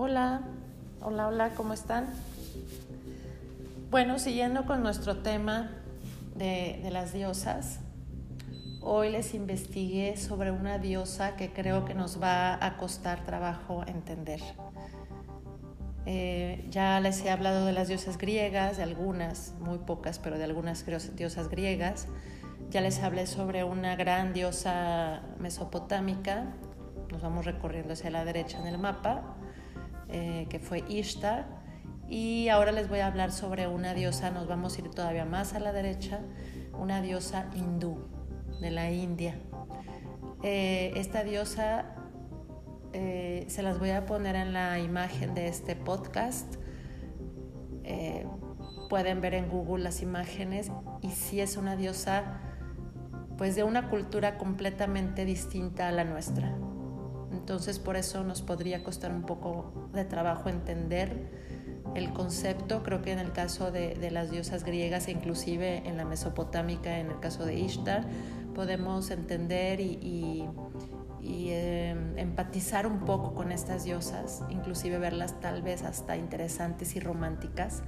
Hola, hola, hola, ¿cómo están? Bueno, siguiendo con nuestro tema de, las diosas, hoy les investigué sobre una diosa que creo que nos va a costar trabajo entender. Eh, ya les he hablado de las diosas griegas, de algunas, muy pocas, pero de algunas diosas griegas. Ya les hablé sobre una gran diosa mesopotámica, nos vamos recorriendo hacia la derecha en el mapa, eh, que fue Ishtar. Y ahora les voy a hablar sobre una diosa, nos vamos a ir todavía más a la derecha, una diosa hindú de la India. Eh, esta diosa eh, se las voy a poner en la imagen de este podcast. pueden ver en Google las imágenes y si es una diosa pues de una cultura completamente distinta a la nuestra. Entonces por eso nos podría costar un poco de trabajo entender el concepto. Creo que en el caso de, las diosas griegas e inclusive en la mesopotámica, en el caso de Ishtar, podemos entender y, em, empatizar un poco con estas diosas, inclusive verlas tal vez hasta interesantes y románticas.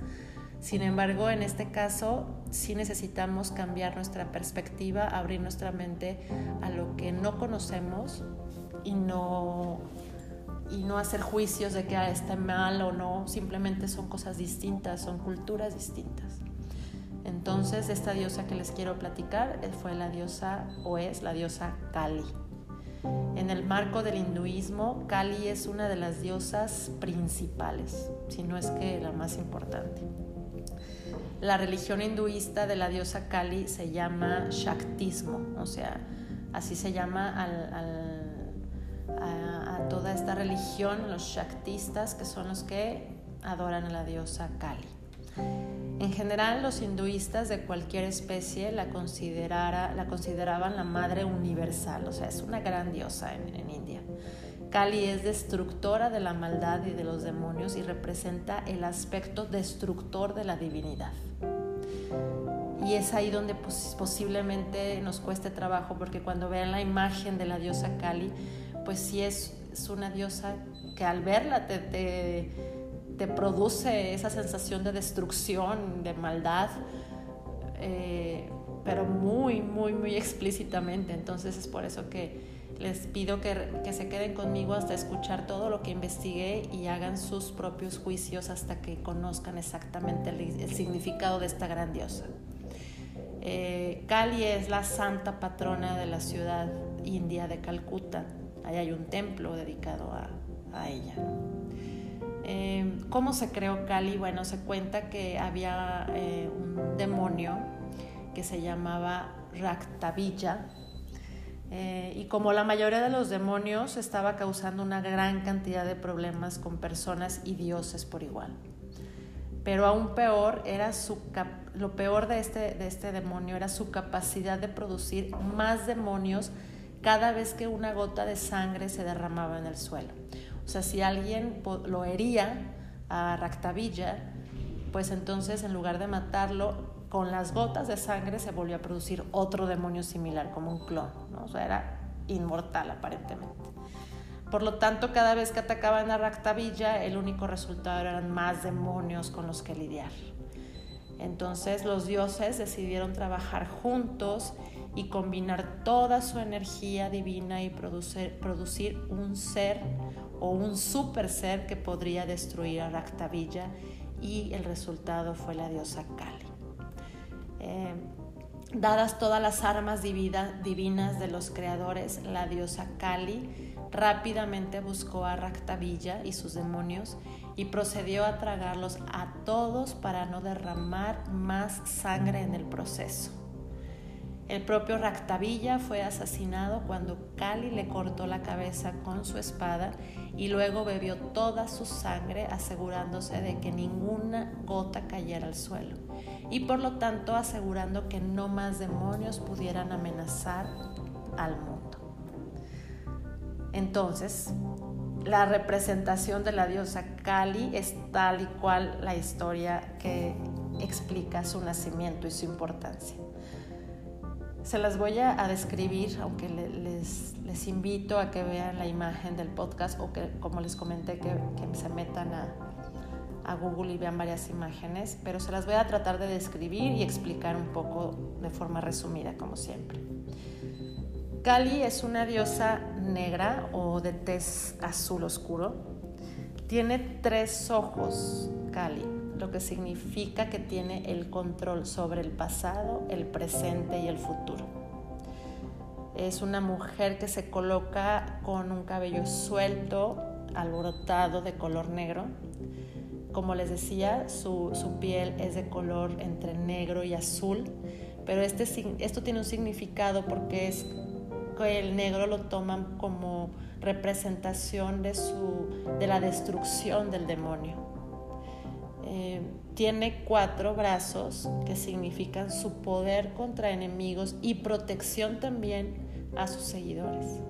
Sin embargo, en este caso sí necesitamos cambiar nuestra perspectiva, abrir nuestra mente a lo que no conocemos y no, y no hacer juicios de que ah, está mal o no, simplemente son cosas distintas, son culturas distintas. Entonces, esta diosa que les quiero platicar eh, fue la diosa o es la diosa Kali. En el marco del hinduismo, Kali es una de las diosas principales, si no es que la más importante. La religión hinduista de la diosa Kali se llama Shaktismo, o sea, así se llama al a, toda esta religión, los Shaktistas, que son los que adoran a la diosa Kali. En general, los hinduistas de cualquier especie la, la consideraban la madre universal, o sea, es una gran diosa en, en India. Kali es destructora de la maldad y de los demonios y representa el aspecto destructor de la divinidad. Y es ahí donde posiblemente nos cueste trabajo, porque cuando vean la imagen de la diosa Kali, pues sí es, una diosa que al verla te, te, produce esa sensación de destrucción, de maldad, eh, pero muy, muy, muy explícitamente. Entonces es por eso que les pido que, que, se queden conmigo hasta escuchar todo lo que investigué y hagan sus propios juicios hasta que conozcan exactamente el, significado de esta gran diosa. Eh, Kali es la santa patrona de la ciudad india de Calcuta Hay un templo dedicado a, ella. Em, ¿Cómo se creó Kali? Bueno, se cuenta que había eh, un demonio que se llamaba Raktavilla. Eh, y como la mayoría de los demonios estaba causando una gran cantidad de problemas con personas y dioses por igual. Pero aún peor era su lo peor de este, de este demonio era su capacidad de producir más demonios cada vez que una gota de sangre se derramaba en el suelo. O sea, si alguien lo hería a Ractavilla, pues entonces en lugar de matarlo, con las gotas de sangre se volvió a producir otro demonio similar, como un clon. ¿no? O sea, era inmortal aparentemente. Por lo tanto, cada vez que atacaban a Ractavilla, el único resultado eran más demonios con los que lidiar. Entonces los dioses decidieron trabajar juntos y combinar toda su energía divina y producir, producir un ser o un super ser que podría destruir a Ractavilla y el resultado fue la diosa Kali. Eh, dadas todas las armas divinas de los creadores, la diosa Kali rápidamente buscó a Ractavilla y sus demonios y procedió a tragarlos a todos para no derramar más sangre en el proceso. El propio Ractavilla fue asesinado cuando Kali le cortó la cabeza con su espada y luego bebió toda su sangre asegurándose de que ninguna gota cayera al suelo y por lo tanto asegurando que no más demonios pudieran amenazar al mundo. Entonces, la representación de la diosa Kali es tal y cual la historia que explica su nacimiento y su importancia. Se las voy a, describir, aunque les, invito a que vean la imagen del podcast o que, como les comenté, que, que se metan a, a, Google y vean varias imágenes, pero se las voy a tratar de describir y explicar un poco de forma resumida, como siempre. Kali es una diosa negra o de tez azul oscuro. Tiene tres ojos, Kali, lo que significa que tiene el control sobre el pasado, el presente y el futuro. Es una mujer que se coloca con un cabello suelto, alborotado de color negro. Como les decía, su, piel es de color entre negro y azul, pero este, esto tiene un significado porque es que el negro lo toman como representación de, su, de la destrucción del demonio. Eh, tiene cuatro brazos que significan su poder contra enemigos y protección también a sus seguidores.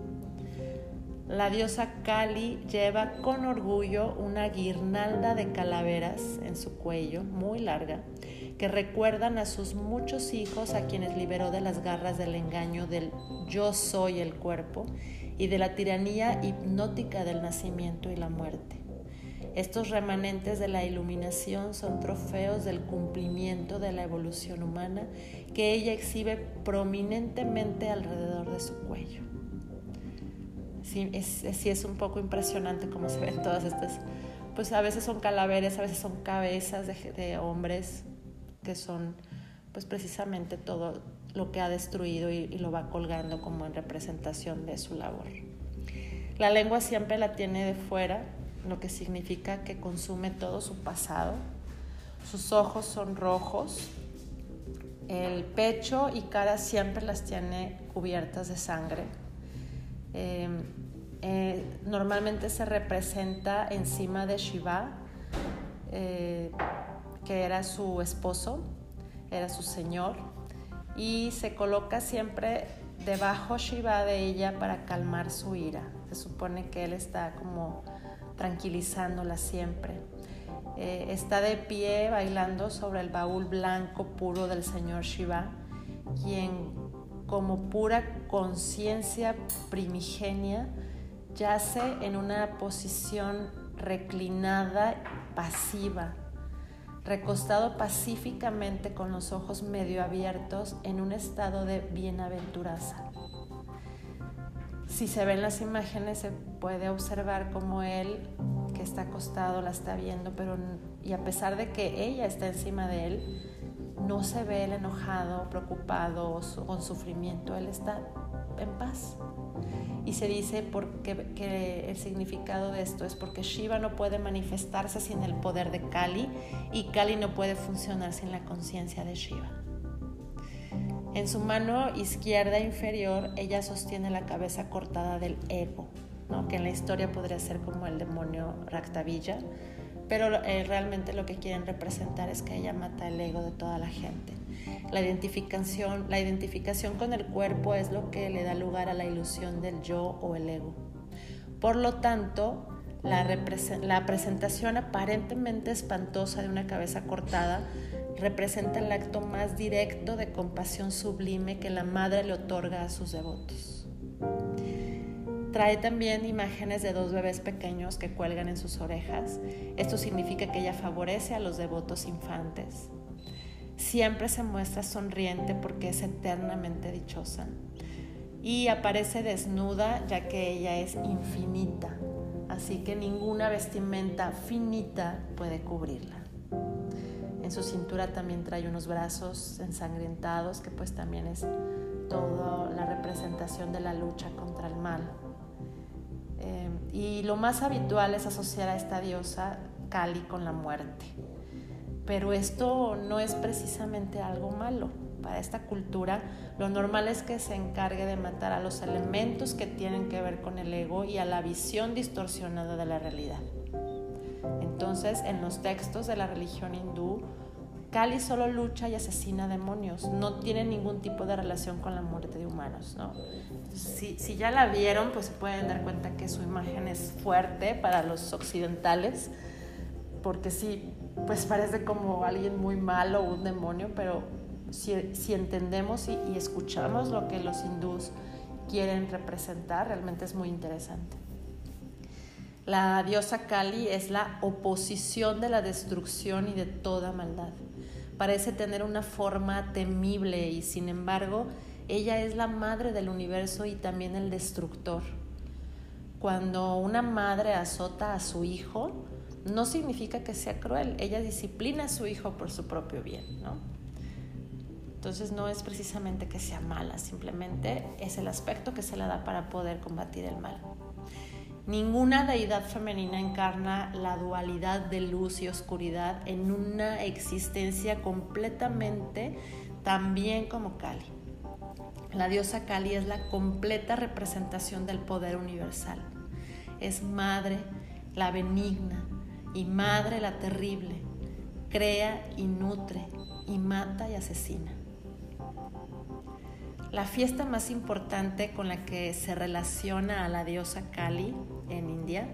La diosa Kali lleva con orgullo una guirnalda de calaveras en su cuello, muy larga, que recuerdan a sus muchos hijos a quienes liberó de las garras del engaño del yo soy el cuerpo y de la tiranía hipnótica del nacimiento y la muerte. Estos remanentes de la iluminación son trofeos del cumplimiento de la evolución humana que ella exhibe prominentemente alrededor de su cuello. Sí es, es un poco impresionante cómo se ven todas estas, pues a veces son calaveras, a veces son cabezas de, hombres que son pues precisamente todo lo que ha destruido y, y, lo va colgando como en representación de su labor. La lengua siempre la tiene de fuera, lo que significa que consume todo su pasado. Sus ojos son rojos, el pecho y cara siempre las tiene cubiertas de sangre. Em, eh, normalmente se representa encima de Shiva, eh, que era su esposo, era su señor, y se coloca siempre debajo Shiva de ella para calmar su ira. Se supone que él está como tranquilizándola siempre. Eh, está de pie bailando sobre el baúl blanco puro del señor Shiva, quien como pura conciencia primigenia yace en una posición reclinada, pasiva, recostado pacíficamente con los ojos medio abiertos en un estado de bienaventuranza. Si se ven las imágenes se puede observar como él que está acostado la está viendo, pero y a pesar de que ella está encima de él, no se ve él enojado, preocupado o con sufrimiento, él está en paz. Y se dice porque, que el significado de esto es porque Shiva no puede manifestarse sin el poder de Kali y Kali no puede funcionar sin la conciencia de Shiva. En su mano izquierda inferior ella sostiene la cabeza cortada del ego, ¿no? que en la historia podría ser como el demonio Raktavilla, pero eh, realmente lo que quieren representar es que ella mata el ego de toda la gente. La identificación, la identificación con el cuerpo es lo que le da lugar a la ilusión del yo o el ego. Por lo tanto, la presentación aparentemente espantosa de una cabeza cortada representa el acto más directo de compasión sublime que la madre le otorga a sus devotos. Trae también imágenes de dos bebés pequeños que cuelgan en sus orejas. Esto significa que ella favorece a los devotos infantes. Siempre se muestra sonriente porque es eternamente dichosa. Y aparece desnuda ya que ella es infinita. Así que ninguna vestimenta finita puede cubrirla. En su cintura también trae unos brazos ensangrentados, que pues también es toda la representación de la lucha contra el mal. Eh, y lo más habitual es asociar a esta diosa Kali con la muerte. Pero esto no es precisamente algo malo. Para esta cultura lo normal es que se encargue de matar a los elementos que tienen que ver con el ego y a la visión distorsionada de la realidad. Entonces, en los textos de la religión hindú, Kali solo lucha y asesina demonios, no tiene ningún tipo de relación con la muerte de humanos. ¿no? Si, si, ya la vieron, pues se pueden dar cuenta que su imagen es fuerte para los occidentales, porque sí, pues parece como alguien muy malo, un demonio, pero si, si entendemos y, y, escuchamos lo que los hindús quieren representar, realmente es muy interesante. La diosa Kali es la oposición de la destrucción y de toda maldad. Parece tener una forma temible y sin embargo ella es la madre del universo y también el destructor. Cuando una madre azota a su hijo, no significa que sea cruel, ella disciplina a su hijo por su propio bien, ¿no? Entonces no es precisamente que sea mala, simplemente es el aspecto que se le da para poder combatir el mal. Ninguna deidad femenina encarna la dualidad de luz y oscuridad en una existencia completamente tan bien como Kali. La diosa Kali es la completa representación del poder universal. Es madre, la benigna, y madre la terrible. Crea y nutre, y mata y asesina. La fiesta más importante con la que se relaciona a la diosa Kali en India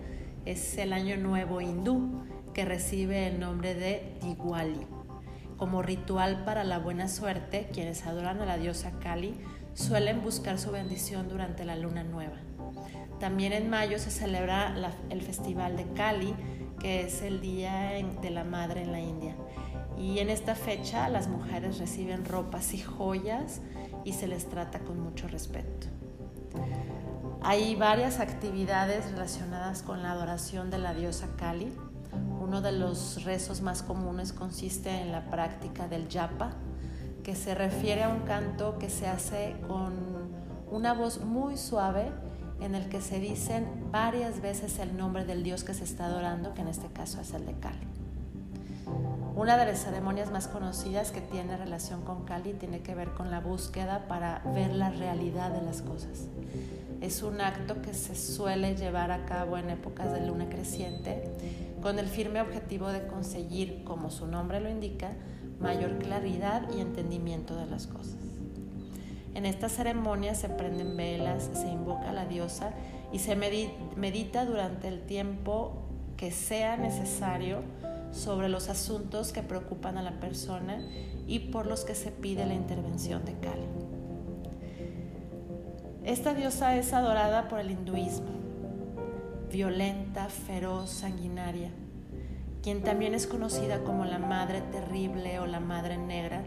es el Año Nuevo hindú, que recibe el nombre de Diwali. Como ritual para la buena suerte, quienes adoran a la diosa Kali suelen buscar su bendición durante la luna nueva. También en mayo se celebra el festival de Kali, que es el Día de la Madre en la India. Y en esta fecha las mujeres reciben ropas y joyas y se les trata con mucho respeto. Hay varias actividades relacionadas con la adoración de la diosa Kali. Uno de los rezos más comunes consiste en la práctica del yapa, que se refiere a un canto que se hace con una voz muy suave en el que se dicen varias veces el nombre del dios que se está adorando, que en este caso es el de Kali. Una de las ceremonias más conocidas que tiene relación con Kali tiene que ver con la búsqueda para ver la realidad de las cosas. Es un acto que se suele llevar a cabo en épocas de luna creciente con el firme objetivo de conseguir, como su nombre lo indica, mayor claridad y entendimiento de las cosas. En esta ceremonia se prenden velas, se invoca a la diosa y se medita durante el tiempo que sea necesario sobre los asuntos que preocupan a la persona y por los que se pide la intervención de Kali. Esta diosa es adorada por el hinduismo, violenta, feroz, sanguinaria, quien también es conocida como la Madre Terrible o la Madre Negra,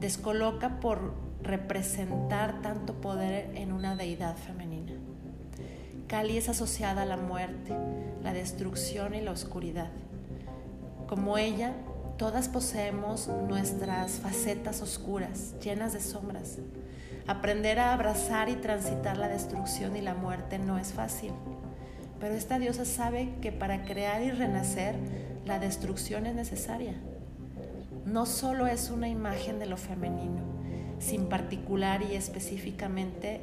descoloca por representar tanto poder en una deidad femenina. Kali es asociada a la muerte, la destrucción y la oscuridad. Como ella, todas poseemos nuestras facetas oscuras, llenas de sombras. Aprender a abrazar y transitar la destrucción y la muerte no es fácil, pero esta diosa sabe que para crear y renacer, la destrucción es necesaria. No solo es una imagen de lo femenino, sin particular y específicamente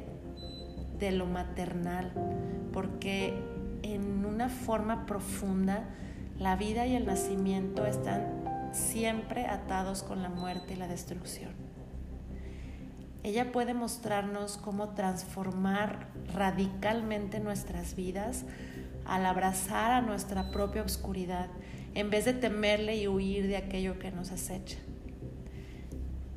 de lo maternal, porque en una forma profunda la vida y el nacimiento están siempre atados con la muerte y la destrucción. Ella puede mostrarnos cómo transformar radicalmente nuestras vidas al abrazar a nuestra propia oscuridad en vez de temerle y huir de aquello que nos acecha.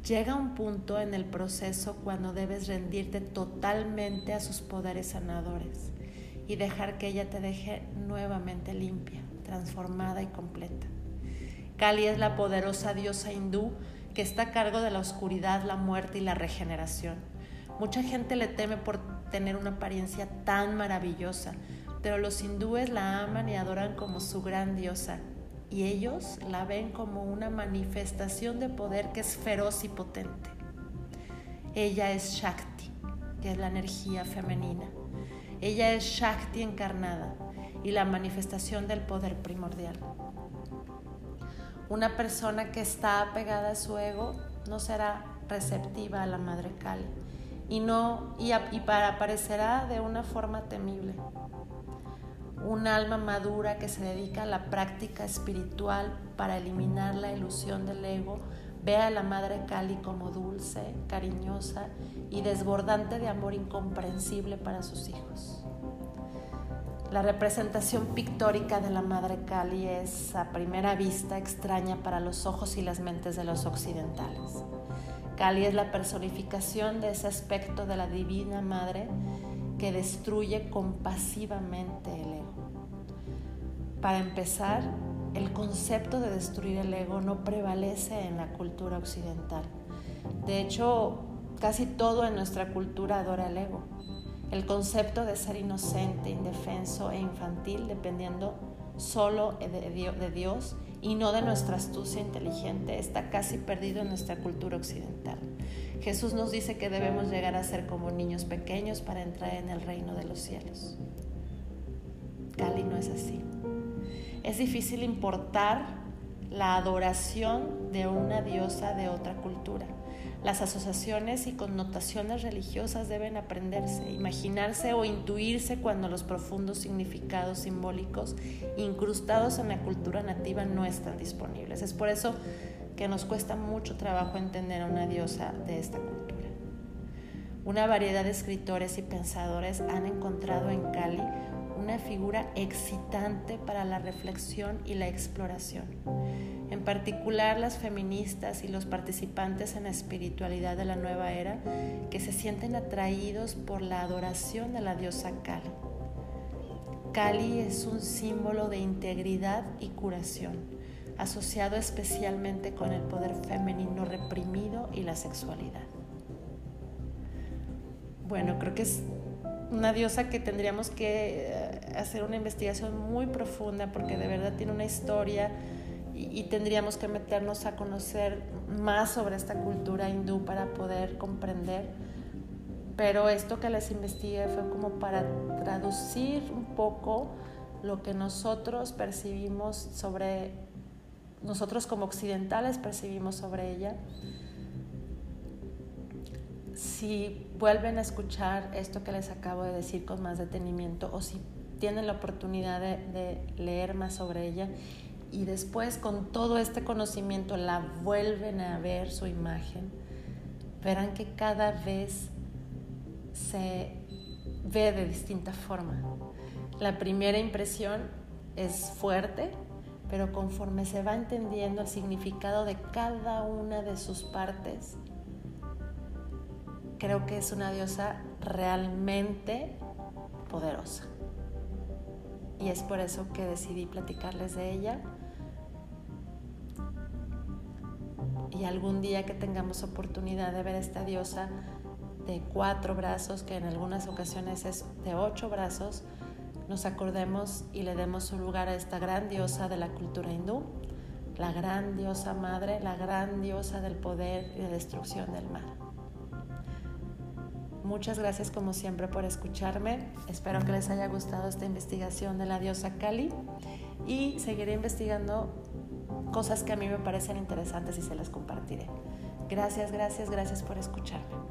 Llega un punto en el proceso cuando debes rendirte totalmente a sus poderes sanadores y dejar que ella te deje nuevamente limpia transformada y completa. Kali es la poderosa diosa hindú que está a cargo de la oscuridad, la muerte y la regeneración. Mucha gente le teme por tener una apariencia tan maravillosa, pero los hindúes la aman y adoran como su gran diosa, y ellos la ven como una manifestación de poder que es feroz y potente. Ella es Shakti, que es la energía femenina. Ella es Shakti encarnada, y la manifestación del poder primordial. Una persona que está apegada a su ego no será receptiva a la Madre Kali y, no, y, y para aparecerá de una forma temible. Un alma madura que se dedica a la práctica espiritual para eliminar la ilusión del ego ve a la Madre Kali como dulce, cariñosa y desbordante de amor incomprensible para sus hijos. La representación pictórica de la Madre Kali es a primera vista extraña para los ojos y las mentes de los occidentales. Kali es la personificación de ese aspecto de la Divina Madre que destruye compasivamente el ego. Para empezar, el concepto de destruir el ego no prevalece en la cultura occidental. De hecho, casi todo en nuestra cultura adora el ego. El concepto de ser inocente, indefenso e infantil, dependiendo solo de Dios y no de nuestra astucia inteligente, está casi perdido en nuestra cultura occidental. Jesús nos dice que debemos llegar a ser como niños pequeños para entrar en el reino de los cielos. Cali no es así. Es difícil importar la adoración de una diosa de otra cultura. Las asociaciones y connotaciones religiosas deben aprenderse, imaginarse o intuirse cuando los profundos significados simbólicos incrustados en la cultura nativa no están disponibles. Es por eso que nos cuesta mucho trabajo entender a una diosa de esta cultura. Una variedad de escritores y pensadores han encontrado en Cali una figura excitante para la reflexión y la exploración. En particular las feministas y los participantes en la espiritualidad de la nueva era que se sienten atraídos por la adoración de la diosa Kali. Kali es un símbolo de integridad y curación, asociado especialmente con el poder femenino reprimido y la sexualidad. Bueno, creo que es una diosa que tendríamos que eh, hacer una investigación muy profunda porque de verdad tiene una historia y, tendríamos que meternos a conocer más sobre esta cultura hindú para poder comprender. Pero esto que les investigué fue como para traducir un poco lo que nosotros percibimos sobre, nosotros como occidentales percibimos sobre ella si vuelven a escuchar esto que les acabo de decir con más detenimiento o si tienen la oportunidad de, leer más sobre ella y después con todo este conocimiento la vuelven a ver su imagen, verán que cada vez se ve de distinta forma. La primera impresión es fuerte, pero conforme se va entendiendo el significado de cada una de sus partes, creo que es una diosa realmente poderosa. Y es por eso que decidí platicarles de ella. Y algún día que tengamos oportunidad de ver esta diosa de cuatro brazos, que en algunas ocasiones es de ocho brazos, nos acordemos y le demos su lugar a esta gran diosa de la cultura hindú, la gran diosa madre, la gran diosa del poder y de destrucción del mal. Muchas gracias como siempre por escucharme. Espero que les haya gustado esta investigación de la diosa Kali y seguiré investigando cosas que a mí me parecen interesantes y se las compartiré. Gracias, gracias, gracias por escucharme.